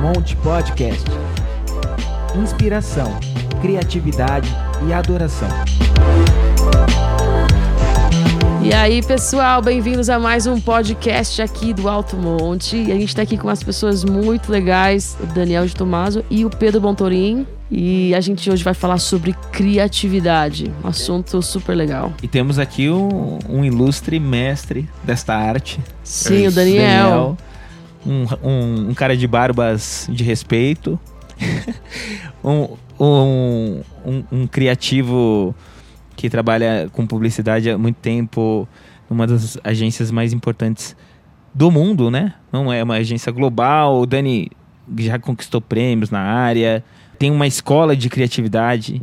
Monte Podcast. Inspiração, criatividade e adoração. E aí, pessoal, bem-vindos a mais um podcast aqui do Alto Monte. E a gente está aqui com umas pessoas muito legais, o Daniel de Tomaso e o Pedro Bontorim. E a gente hoje vai falar sobre criatividade, um assunto super legal. E temos aqui um, um ilustre mestre desta arte. Sim, o Daniel. Daniel um, um, um, cara de barbas de respeito. um, um, um criativo que trabalha com publicidade há muito tempo, numa das agências mais importantes do mundo, né? Não é uma agência global. O Dani já conquistou prêmios na área tem uma escola de criatividade.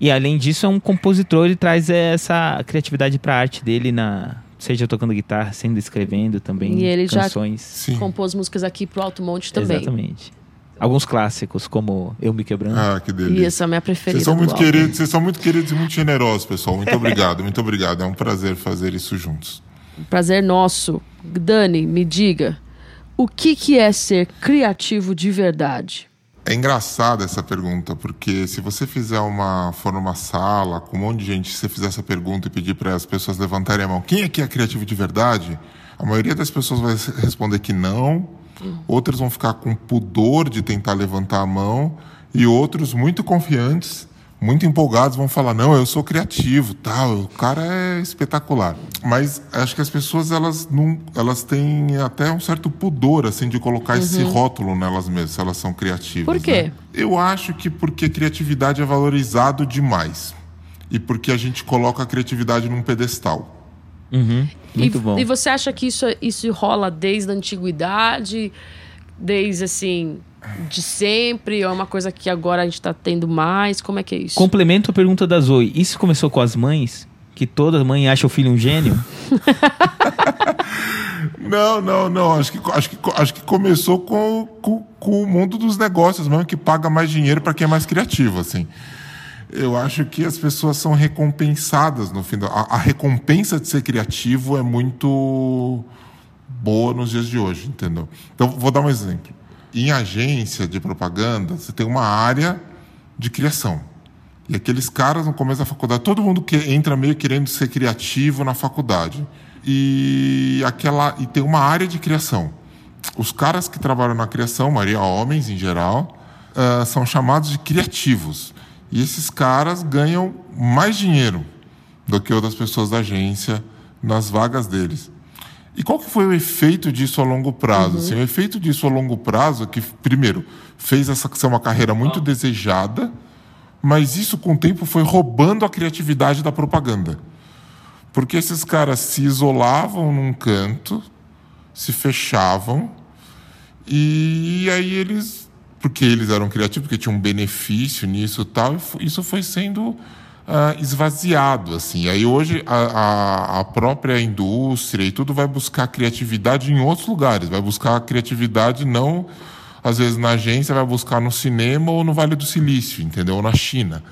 E além disso, é um compositor e traz essa criatividade para a arte dele na seja tocando guitarra, sendo escrevendo também e ele canções. já Sim. compôs músicas aqui pro Alto Monte também. Exatamente. Alguns clássicos, como Eu Me Quebrando. Ah, que delícia. Isso, a minha preferida. Vocês são muito queridos, vocês são muito queridos e muito generosos, pessoal. Muito obrigado, muito obrigado. É um prazer fazer isso juntos. Prazer nosso. Dani, me diga, o que, que é ser criativo de verdade? É engraçada essa pergunta, porque se você fizer uma for numa sala com um monte de gente, se você fizer essa pergunta e pedir para as pessoas levantarem a mão, quem aqui é criativo de verdade? A maioria das pessoas vai responder que não, outras vão ficar com pudor de tentar levantar a mão e outros muito confiantes muito empolgados vão falar não eu sou criativo tal o cara é espetacular mas acho que as pessoas elas não elas têm até um certo pudor assim de colocar uhum. esse rótulo nelas mesmas se elas são criativas por quê né? eu acho que porque criatividade é valorizado demais e porque a gente coloca a criatividade num pedestal uhum. muito e, bom e você acha que isso isso rola desde a antiguidade desde assim de sempre? Ou é uma coisa que agora a gente está tendo mais? Como é que é isso? Complemento a pergunta da Zoe. Isso começou com as mães? Que toda mãe acha o filho um gênio? não, não, não. Acho que, acho que, acho que começou com, com, com o mundo dos negócios mesmo, que paga mais dinheiro para quem é mais criativo, assim. Eu acho que as pessoas são recompensadas no fim. Do, a, a recompensa de ser criativo é muito boa nos dias de hoje, entendeu? Então, vou dar um exemplo em agência de propaganda, você tem uma área de criação. E aqueles caras no começo da faculdade, todo mundo que entra meio querendo ser criativo na faculdade. E aquela e tem uma área de criação. Os caras que trabalham na criação, maioria homens em geral, uh, são chamados de criativos. E esses caras ganham mais dinheiro do que outras pessoas da agência nas vagas deles. E qual que foi o efeito disso a longo prazo? Uhum. Assim, o efeito disso a longo prazo é que, primeiro, fez essa ser uma carreira muito desejada, mas isso com o tempo foi roubando a criatividade da propaganda. Porque esses caras se isolavam num canto, se fechavam, e aí eles, porque eles eram criativos, porque tinham um benefício nisso e tal, e isso foi sendo uh, esvaziado. Assim. Aí hoje a, a, a, própria indústria e tudo vai buscar criatividade em outros lugares, vai buscar criatividade não, às vezes, na agência, vai buscar no cinema ou no Vale do Silício, entendeu? Ou na China.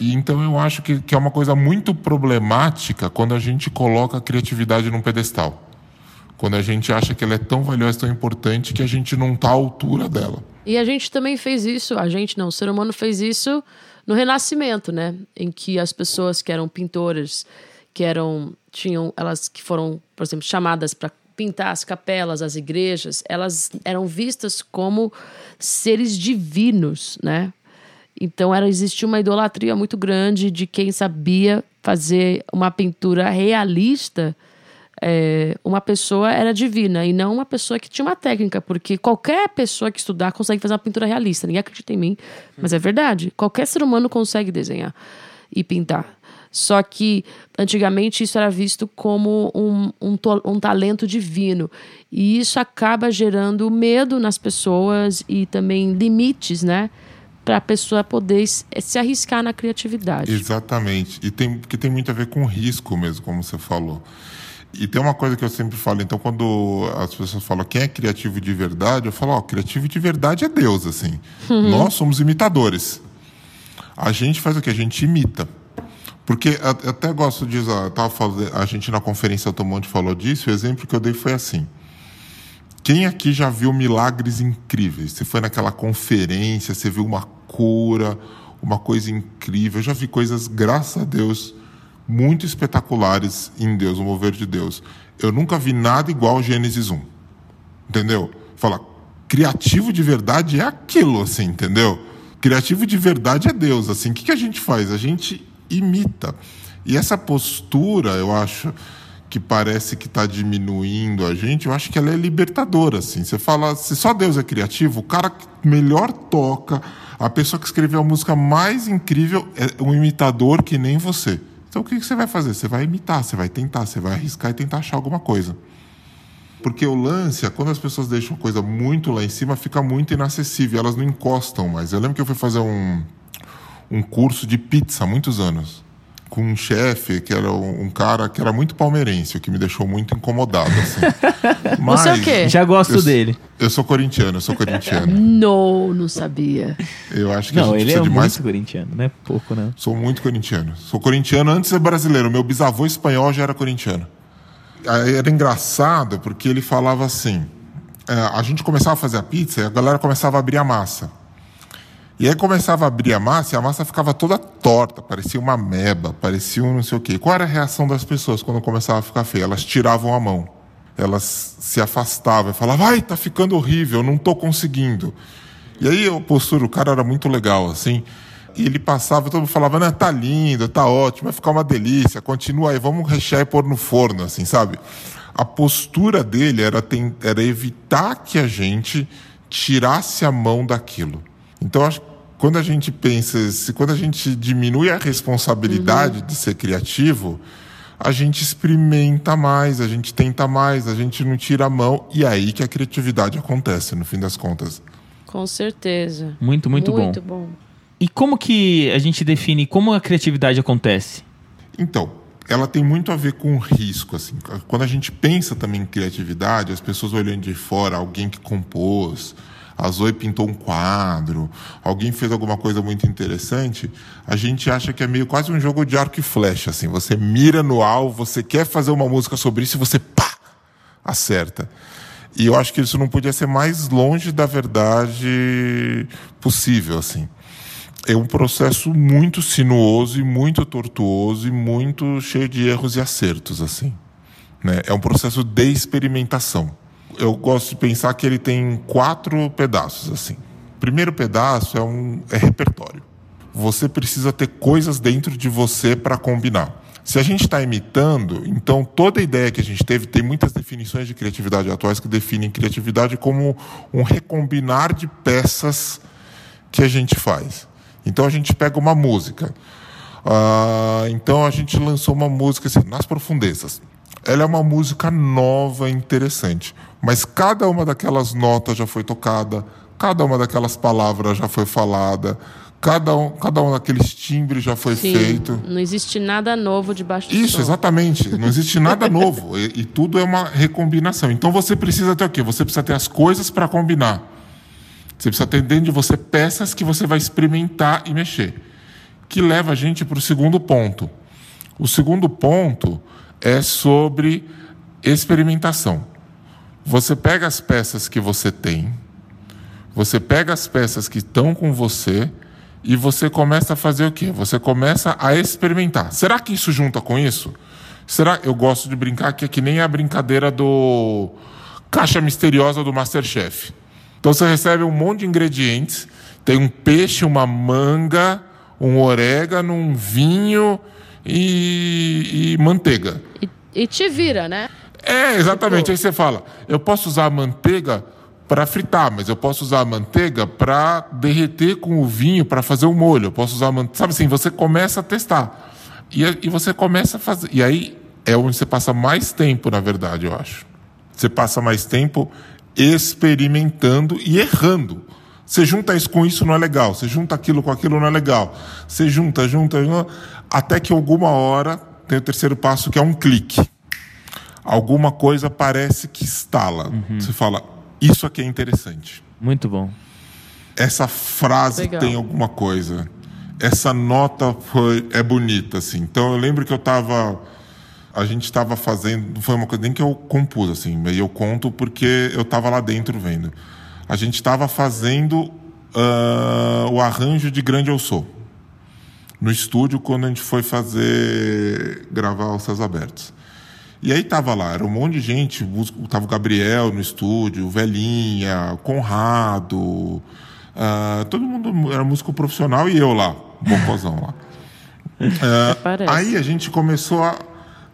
E então eu acho que, que é uma coisa muito problemática quando a gente coloca a criatividade num pedestal. Quando a gente acha que ela é tão valiosa, tão importante, que a gente não está à altura dela. E a gente também fez isso, a gente não, o ser humano fez isso no Renascimento, né? Em que as pessoas que eram pintoras, que eram tinham elas que foram, por exemplo, chamadas para pintar as capelas, as igrejas, elas eram vistas como seres divinos, né? Então era existia uma idolatria muito grande de quem sabia fazer uma pintura realista é, uma pessoa era divina e não uma pessoa que tinha uma técnica, porque qualquer pessoa que estudar consegue fazer uma pintura realista. Ninguém acredita em mim, mas é verdade. Qualquer ser humano consegue desenhar e pintar. Só que antigamente isso era visto como um, um, um, talento divino. E isso acaba gerando medo nas pessoas e também limites, né? Para a pessoa poder se arriscar na criatividade. Exatamente. E tem, que tem muito a ver com risco mesmo, como você falou. E tem uma coisa que eu sempre falo, então, quando as pessoas falam quem é criativo de verdade, eu falo, ó, criativo de verdade é Deus, assim. Uhum. Nós somos imitadores. A gente faz o que? A gente imita. Porque eu até gosto de usar, tava falando, a gente na conferência Automonte falou disso, o exemplo que eu dei foi assim. Quem aqui já viu milagres incríveis? Você foi naquela conferência, você viu uma cura, uma coisa incrível. Eu já vi coisas, graças a Deus, muito espetaculares em Deus, no mover de Deus. Eu nunca vi nada igual Gênesis 1. Entendeu? Fala, criativo de verdade é aquilo, assim, entendeu? Criativo de verdade é Deus, assim. O que, que a gente faz? A gente imita. E essa postura, eu acho que parece que está diminuindo a gente, eu acho que ela é libertadora, assim. Você fala, se só Deus é criativo, o cara que melhor toca, a pessoa que escreveu a música mais incrível é um imitador que nem você. Então o que você vai fazer? Você vai imitar, você vai tentar, você vai arriscar e tentar achar alguma coisa. Porque o lance é quando as pessoas deixam coisa muito lá em cima, fica muito inacessível, elas não encostam mais. Eu lembro que eu fui fazer um, um curso de pizza há muitos anos com um chefe que era um, cara que era muito palmeirense, o que me deixou muito incomodado. Assim. Mas, Você é o quê? Já gosto eu, dele. Eu sou corintiano, eu sou corintiano. não, não sabia. Eu acho que não, a gente ele é de muito mais... corintiano, não é pouco, não. Sou muito corintiano. Sou corintiano antes de ser brasileiro. Meu bisavô espanhol já era corintiano. Era engraçado porque ele falava assim: é, a gente começava a fazer a pizza e a galera começava a abrir a massa. E aí começava a abrir a massa e a massa ficava toda torta, parecia uma meba, parecia um não sei o quê. Qual era a reação das pessoas quando começava a ficar feio? Elas tiravam a mão. Elas se afastavam e falavam, ai, tá ficando horrível, não tô conseguindo. E aí a postura, o cara era muito legal, assim. E ele passava, todo mundo falava, não, tá lindo, tá ótimo, vai ficar uma delícia, continua aí, vamos rechear e pôr no forno, assim, sabe? A postura dele era, era evitar que a gente tirasse a mão daquilo. Então, acho que quando a gente pensa, se quando a gente diminui a responsabilidade uhum. de ser criativo, a gente experimenta mais, a gente tenta mais, a gente não tira a mão e é aí que a criatividade acontece, no fim das contas. Com certeza. Muito, muito, muito bom. bom. E como que a gente define como a criatividade acontece? Então, ela tem muito a ver com risco, assim. Quando a gente pensa também em criatividade, as pessoas olhando de fora, alguém que compôs, a Zoe pintou um quadro, alguém fez alguma coisa muito interessante, a gente acha que é meio quase um jogo de arco e flecha, assim. Você mira no alvo, você quer fazer uma música sobre isso e você pá, acerta. E eu acho que isso não podia ser mais longe da verdade possível, assim. É um processo muito sinuoso e muito tortuoso e muito cheio de erros e acertos, assim. Né? É um processo de experimentação eu gosto de pensar que ele tem quatro pedaços assim. O primeiro pedaço é um é repertório. Você precisa ter coisas dentro de você para combinar. Se a gente está imitando, então toda ideia que a gente teve tem muitas definições de criatividade atuais que definem criatividade como um recombinar de peças que a gente faz. Então a gente pega uma música. Uh, então a gente lançou uma música assim, nas profundezas. Ela é uma música nova, interessante. Mas cada uma daquelas notas já foi tocada, cada uma daquelas palavras já foi falada, cada um, cada um daqueles timbres já foi Sim, feito. Não existe nada novo debaixo do Isso, sol. exatamente. Não existe nada novo. E, e, tudo é uma recombinação. Então você precisa ter o quê? Você precisa ter as coisas para combinar. Você precisa ter dentro de você peças que você vai experimentar e mexer. Que leva a gente para o segundo ponto. O segundo ponto é sobre experimentação. Você pega as peças que você tem, você pega as peças que estão com você e você começa a fazer o quê? Você começa a experimentar. Será que isso junta com isso? Será? Eu gosto de brincar que é que nem a brincadeira do caixa misteriosa do Masterchef. Então você recebe um monte de ingredientes, tem um peixe, uma manga, um orégano, um vinho e, e manteiga. E, e te vira, né? É, exatamente. Tipo... Aí você fala, eu posso usar a manteiga para fritar, mas eu posso usar a manteiga para derreter com o vinho para fazer o molho. Eu posso usar a manteiga. Sabe assim, você começa a testar. E, e você começa a fazer. E aí é onde você passa mais tempo, na verdade, eu acho. Você passa mais tempo experimentando e errando. Você junta isso com isso, não é legal. Você junta aquilo com aquilo, não é legal. Você junta, junta, junta até que alguma hora tem o terceiro passo, que é um clique alguma coisa parece que estala. Uhum. Você fala, isso aqui é interessante. Muito bom. Essa frase Legal. tem alguma coisa. Essa nota foi, é bonita, assim. Então eu lembro que eu estava a gente estava fazendo, foi uma coisa nem que eu compus assim, mas eu conto porque eu estava lá dentro vendo. A gente estava fazendo uh, o arranjo de Grande Eu Sou no estúdio quando a gente foi fazer gravar os Céus Abertos. E aí tava lá, era um monte de gente, tava o Gabriel no estúdio, Velhinha, Conrado, uh, todo mundo era músico profissional e eu lá, bocozão lá. Uh, aí a gente começou a.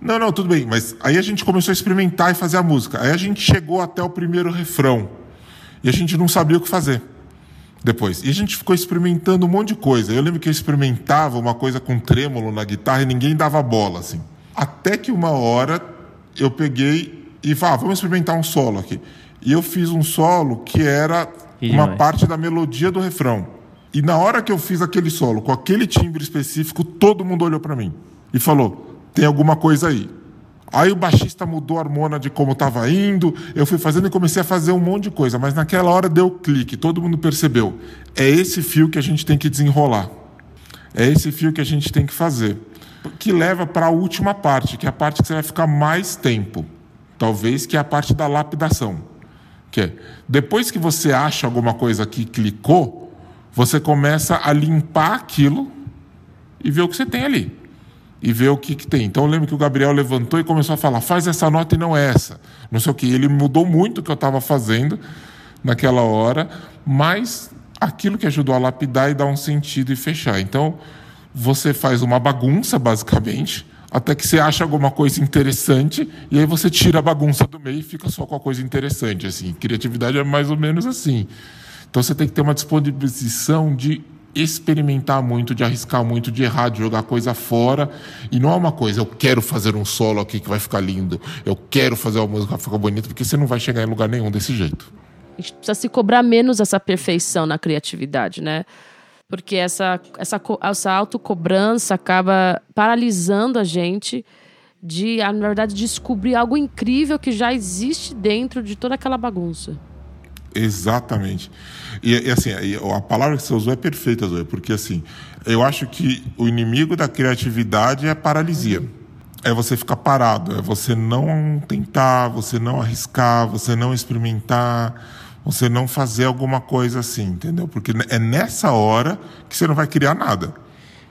Não, não, tudo bem, mas aí a gente começou a experimentar e fazer a música. Aí a gente chegou até o primeiro refrão e a gente não sabia o que fazer depois. E a gente ficou experimentando um monte de coisa. Eu lembro que eu experimentava uma coisa com trêmulo na guitarra e ninguém dava bola, assim. Até que uma hora eu peguei e falei, ah, vamos experimentar um solo aqui. E eu fiz um solo que era uma parte da melodia do refrão. E na hora que eu fiz aquele solo, com aquele timbre específico, todo mundo olhou para mim e falou: tem alguma coisa aí. Aí o baixista mudou a harmonia de como estava indo, eu fui fazendo e comecei a fazer um monte de coisa, mas naquela hora deu clique, todo mundo percebeu. É esse fio que a gente tem que desenrolar. É esse fio que a gente tem que fazer. Que leva para a última parte, que é a parte que você vai ficar mais tempo. Talvez que é a parte da lapidação. Que é, depois que você acha alguma coisa que clicou, você começa a limpar aquilo e ver o que você tem ali. E ver o que, que tem. Então eu lembro que o Gabriel levantou e começou a falar: faz essa nota e não essa. Não sei o que. Ele mudou muito o que eu estava fazendo naquela hora, mas aquilo que ajudou a lapidar e dar um sentido e fechar. Então você faz uma bagunça, basicamente, até que você acha alguma coisa interessante e aí você tira a bagunça do meio e fica só com a coisa interessante. Assim, criatividade é mais ou menos assim. Então você tem que ter uma disposição de experimentar muito, de arriscar muito, de errar, de jogar coisa fora. E não é uma coisa, eu quero fazer um solo aqui que vai ficar lindo, eu quero fazer uma música que ficar bonita, porque você não vai chegar em lugar nenhum desse jeito. A gente precisa se cobrar menos essa perfeição na criatividade, né? Porque essa, essa, essa autocobrança acaba paralisando a gente de, na verdade, descobrir algo incrível que já existe dentro de toda aquela bagunça. Exatamente. E, e, assim, a palavra que você usou é perfeita, Zoe, porque assim, eu acho que o inimigo da criatividade é paralisia. É você ficar parado, é você não tentar, você não arriscar, você não experimentar, você não fazer alguma coisa assim, entendeu? Porque é nessa hora que você não vai criar nada.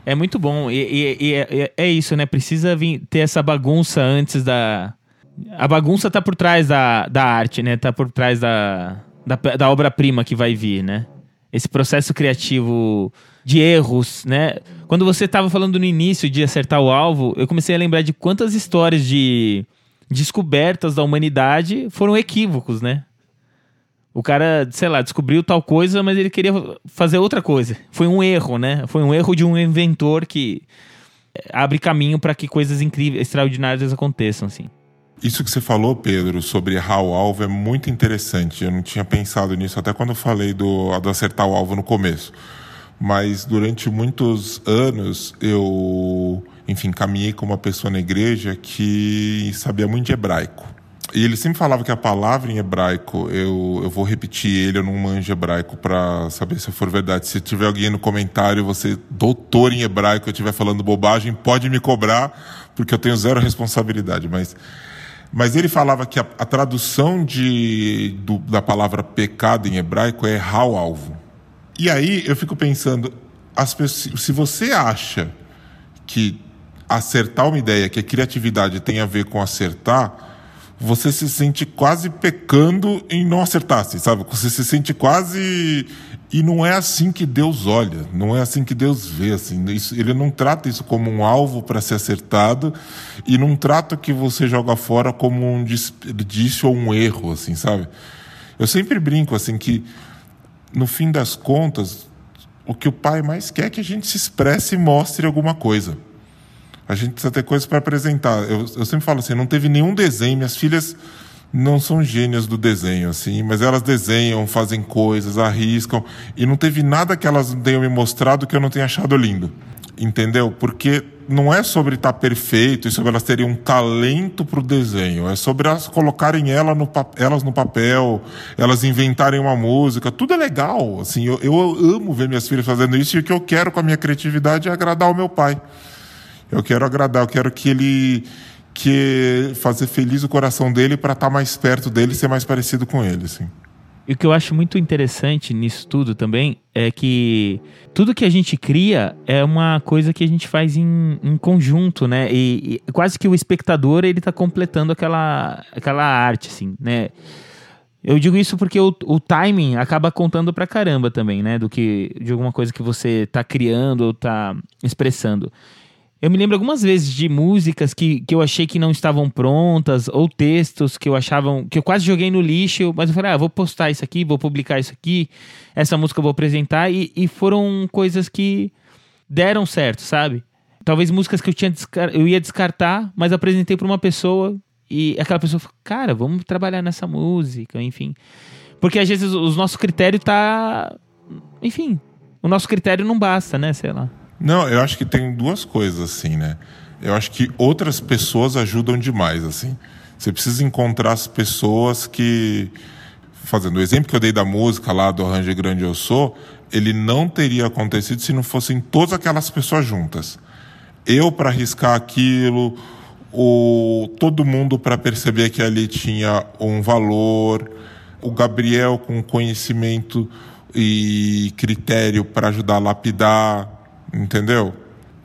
É muito bom. E, e, e é, é, isso, né? Precisa vir, ter essa bagunça antes da. A bagunça tá por trás da, da arte, né? Tá por trás da, da, da obra-prima que vai vir, né? Esse processo criativo de erros, né? Quando você estava falando no início de acertar o alvo, eu comecei a lembrar de quantas histórias de descobertas da humanidade foram equívocos, né? O cara, sei lá, descobriu tal coisa, mas ele queria fazer outra coisa. Foi um erro, né? Foi um erro de um inventor que abre caminho para que coisas incríveis, extraordinárias aconteçam, assim. Isso que você falou, Pedro, sobre errar o alvo é muito interessante. Eu não tinha pensado nisso até quando eu falei do, do acertar o alvo no começo. Mas durante muitos anos eu, enfim, caminhei com uma pessoa na igreja que sabia muito de hebraico. E ele sempre falava que a palavra em hebraico, eu, eu vou repetir ele, eu não manjo hebraico para saber se for verdade. Se tiver alguém no comentário, você, doutor em hebraico, eu estiver falando bobagem, pode me cobrar, porque eu tenho zero responsabilidade. Mas mas ele falava que a, a tradução de, do, da palavra pecado em hebraico é errar o alvo. E aí eu fico pensando, pessoas, se você acha que acertar uma ideia, que a criatividade tem a ver com acertar, você se sente quase pecando em não acertar, assim, sabe? Você se sente quase e não é assim que Deus olha, não é assim que Deus vê. Assim, isso, ele não trata isso como um alvo para ser acertado e não trata que você joga fora como um desperdício ou um erro, assim, sabe? Eu sempre brinco assim que, no fim das contas, o que o pai mais quer é que a gente se expresse e mostre alguma coisa. A gente precisa ter coisas para apresentar. Eu, eu sempre falo assim, não teve nenhum desenho, minhas filhas não são gênias do desenho, assim, mas elas desenham, fazem coisas, arriscam, e não teve nada que elas tenham me mostrado que eu não tenha achado lindo. Entendeu? Porque não é sobre estar tá perfeito e sobre elas terem um talento para o desenho, é sobre elas colocarem ela no, elas no papel, elas inventarem uma música, tudo é legal. Assim, eu, eu amo ver minhas filhas fazendo isso e o que eu quero com a minha criatividade é agradar o meu pai. Eu quero agradar, eu quero que ele que fazer feliz o coração dele para estar tá mais perto dele ser mais parecido com ele, assim. E o que eu acho muito interessante nisso tudo também é que tudo que a gente cria é uma coisa que a gente faz em, em conjunto, né? E, e, quase que o espectador ele tá completando aquela, aquela arte, assim, né? Eu digo isso porque o, o timing acaba contando pra caramba também, né? Do que de alguma coisa que você tá criando ou tá expressando. Eu me lembro algumas vezes de músicas que, que eu achei que não estavam prontas, ou textos que eu achavam que eu quase joguei no lixo, mas eu falei, ah, vou postar isso aqui, vou publicar isso aqui, essa música eu vou apresentar, e, e foram coisas que deram certo, sabe? Talvez músicas que eu tinha eu ia descartar, mas apresentei para uma pessoa e aquela pessoa falou, cara, vamos trabalhar nessa música, enfim. Porque às vezes o nosso critério tá. Enfim, o nosso critério não basta, né? Sei lá. Não, eu acho que tem duas coisas, assim, né? Eu acho que outras pessoas ajudam demais, assim. Você precisa encontrar as pessoas que. Fazendo o exemplo que eu dei da música lá do Arranjo Grande Eu Sou, ele não teria acontecido se não fossem todas aquelas pessoas juntas. Eu para arriscar aquilo, o, todo mundo para perceber que ali tinha um valor, o Gabriel com conhecimento e critério para ajudar a lapidar, entendeu?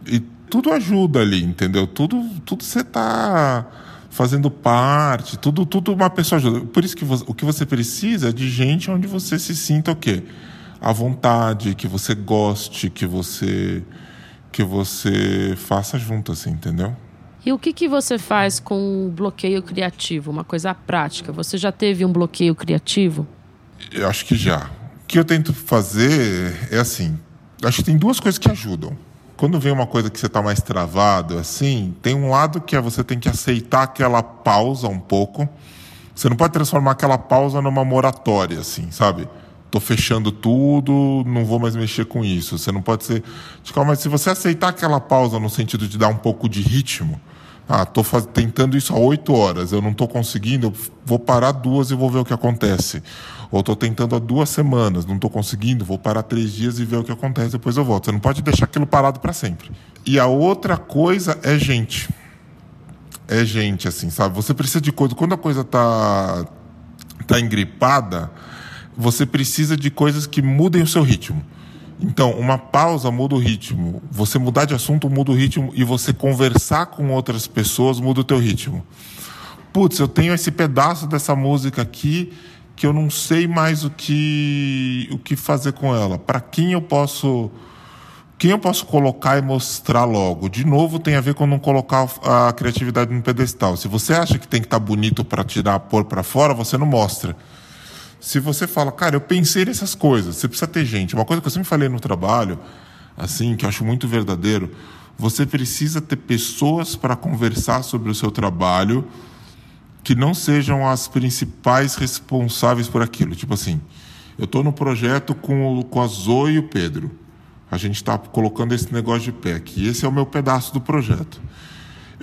E tudo ajuda ali, entendeu? Tudo, tudo você está fazendo parte, tudo, tudo uma pessoa ajuda. Por isso que você, o que você precisa é de gente onde você se sinta o quê? À vontade, que você goste, que você que você faça junto, assim, entendeu? E o que, que você faz com o bloqueio criativo? Uma coisa prática. Você já teve um bloqueio criativo? Eu acho que já. O que eu tento fazer é assim: acho que tem duas coisas que ajudam. Quando vem uma coisa que você está mais travado, assim, tem um lado que é você tem que aceitar aquela pausa um pouco. Você não pode transformar aquela pausa numa moratória, assim, sabe? Tô fechando tudo, não vou mais mexer com isso. Você não pode ser. Mas se você aceitar aquela pausa no sentido de dar um pouco de ritmo, ah, faz... tentando isso há oito horas, eu não estou conseguindo, vou parar duas e vou ver o que acontece. Ou estou tentando há duas semanas, não estou conseguindo, vou parar três dias e ver o que acontece, depois eu volto. Você não pode deixar aquilo parado para sempre. E a outra coisa é gente. É gente, assim, sabe? Você precisa de coisa. Quando a coisa tá, tá engripada, você precisa de coisas que mudem o seu ritmo. Então, uma pausa muda o ritmo. Você mudar de assunto muda o ritmo e você conversar com outras pessoas muda o teu ritmo. Putz, eu tenho esse pedaço dessa música aqui que eu não sei mais o que o que fazer com ela. Para quem eu posso quem eu posso colocar e mostrar logo? De novo, tem a ver com não colocar a criatividade no pedestal. Se você acha que tem que estar tá bonito para tirar, pôr para fora, você não mostra. Se você fala, cara, eu pensei nessas coisas, você precisa ter gente. Uma coisa que eu sempre falei no trabalho, assim, que eu acho muito verdadeiro, você precisa ter pessoas para conversar sobre o seu trabalho que não sejam as principais responsáveis por aquilo. Tipo assim, eu estou no projeto com, com a Zoe e o Pedro. A gente está colocando esse negócio de pé aqui. Esse é o meu pedaço do projeto.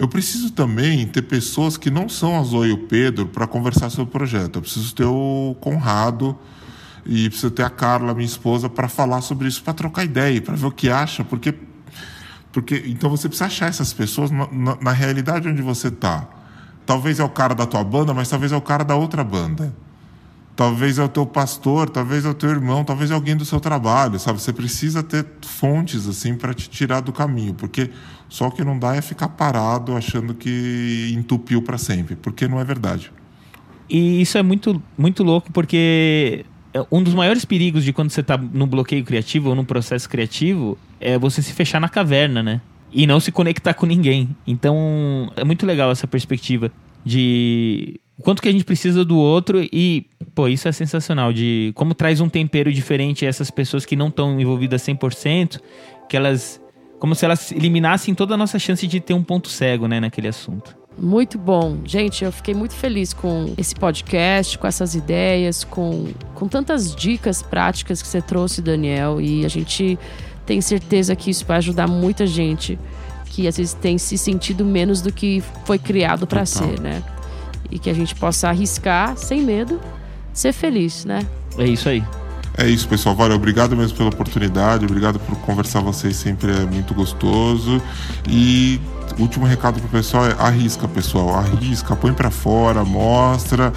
Eu preciso também ter pessoas que não são a Zoe e o Pedro para conversar sobre o projeto. Eu preciso ter o Conrado e preciso ter a Carla, minha esposa, para falar sobre isso, para trocar ideia, para ver o que acha, porque porque então você precisa achar essas pessoas na, na, na realidade onde você está. Talvez é o cara da tua banda, mas talvez é o cara da outra banda. Talvez é o teu pastor, talvez é o teu irmão, talvez é alguém do seu trabalho, sabe? Você precisa ter fontes assim para te tirar do caminho, porque só o que não dá é ficar parado achando que entupiu para sempre, porque não é verdade. E isso é muito muito louco porque é um dos maiores perigos de quando você está no bloqueio criativo ou num processo criativo é você se fechar na caverna, né? e não se conectar com ninguém. Então, é muito legal essa perspectiva de quanto que a gente precisa do outro e, pô, isso é sensacional de como traz um tempero diferente a essas pessoas que não estão envolvidas 100%, que elas como se elas eliminassem toda a nossa chance de ter um ponto cego, né, naquele assunto. Muito bom. Gente, eu fiquei muito feliz com esse podcast, com essas ideias, com, com tantas dicas práticas que você trouxe, Daniel. E a gente tenho certeza que isso vai ajudar muita gente que às vezes tem se sentido menos do que foi criado para ser, né? E que a gente possa arriscar sem medo, ser feliz, né? É isso aí. É isso, pessoal. Valeu, obrigado mesmo pela oportunidade, obrigado por conversar com vocês, sempre é muito gostoso. E último recado pro pessoal é arrisca, pessoal, arrisca, põe para fora, mostra,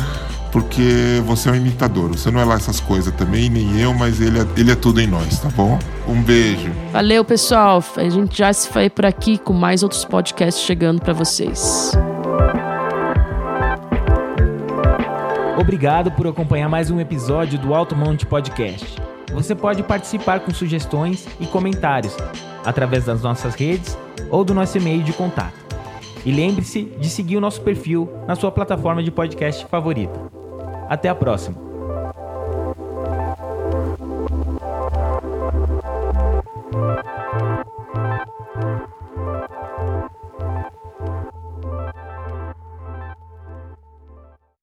porque você é um imitador. Você não é lá essas coisas também, nem eu, mas ele é, ele é tudo em nós, tá bom? Um beijo. Valeu, pessoal. A gente já se foi por aqui com mais outros podcasts chegando para vocês. Obrigado por acompanhar mais um episódio do Alto Monte Podcast. Você pode participar com sugestões e comentários através das nossas redes ou do nosso e-mail de contato. E lembre-se de seguir o nosso perfil na sua plataforma de podcast favorita. Até a próxima!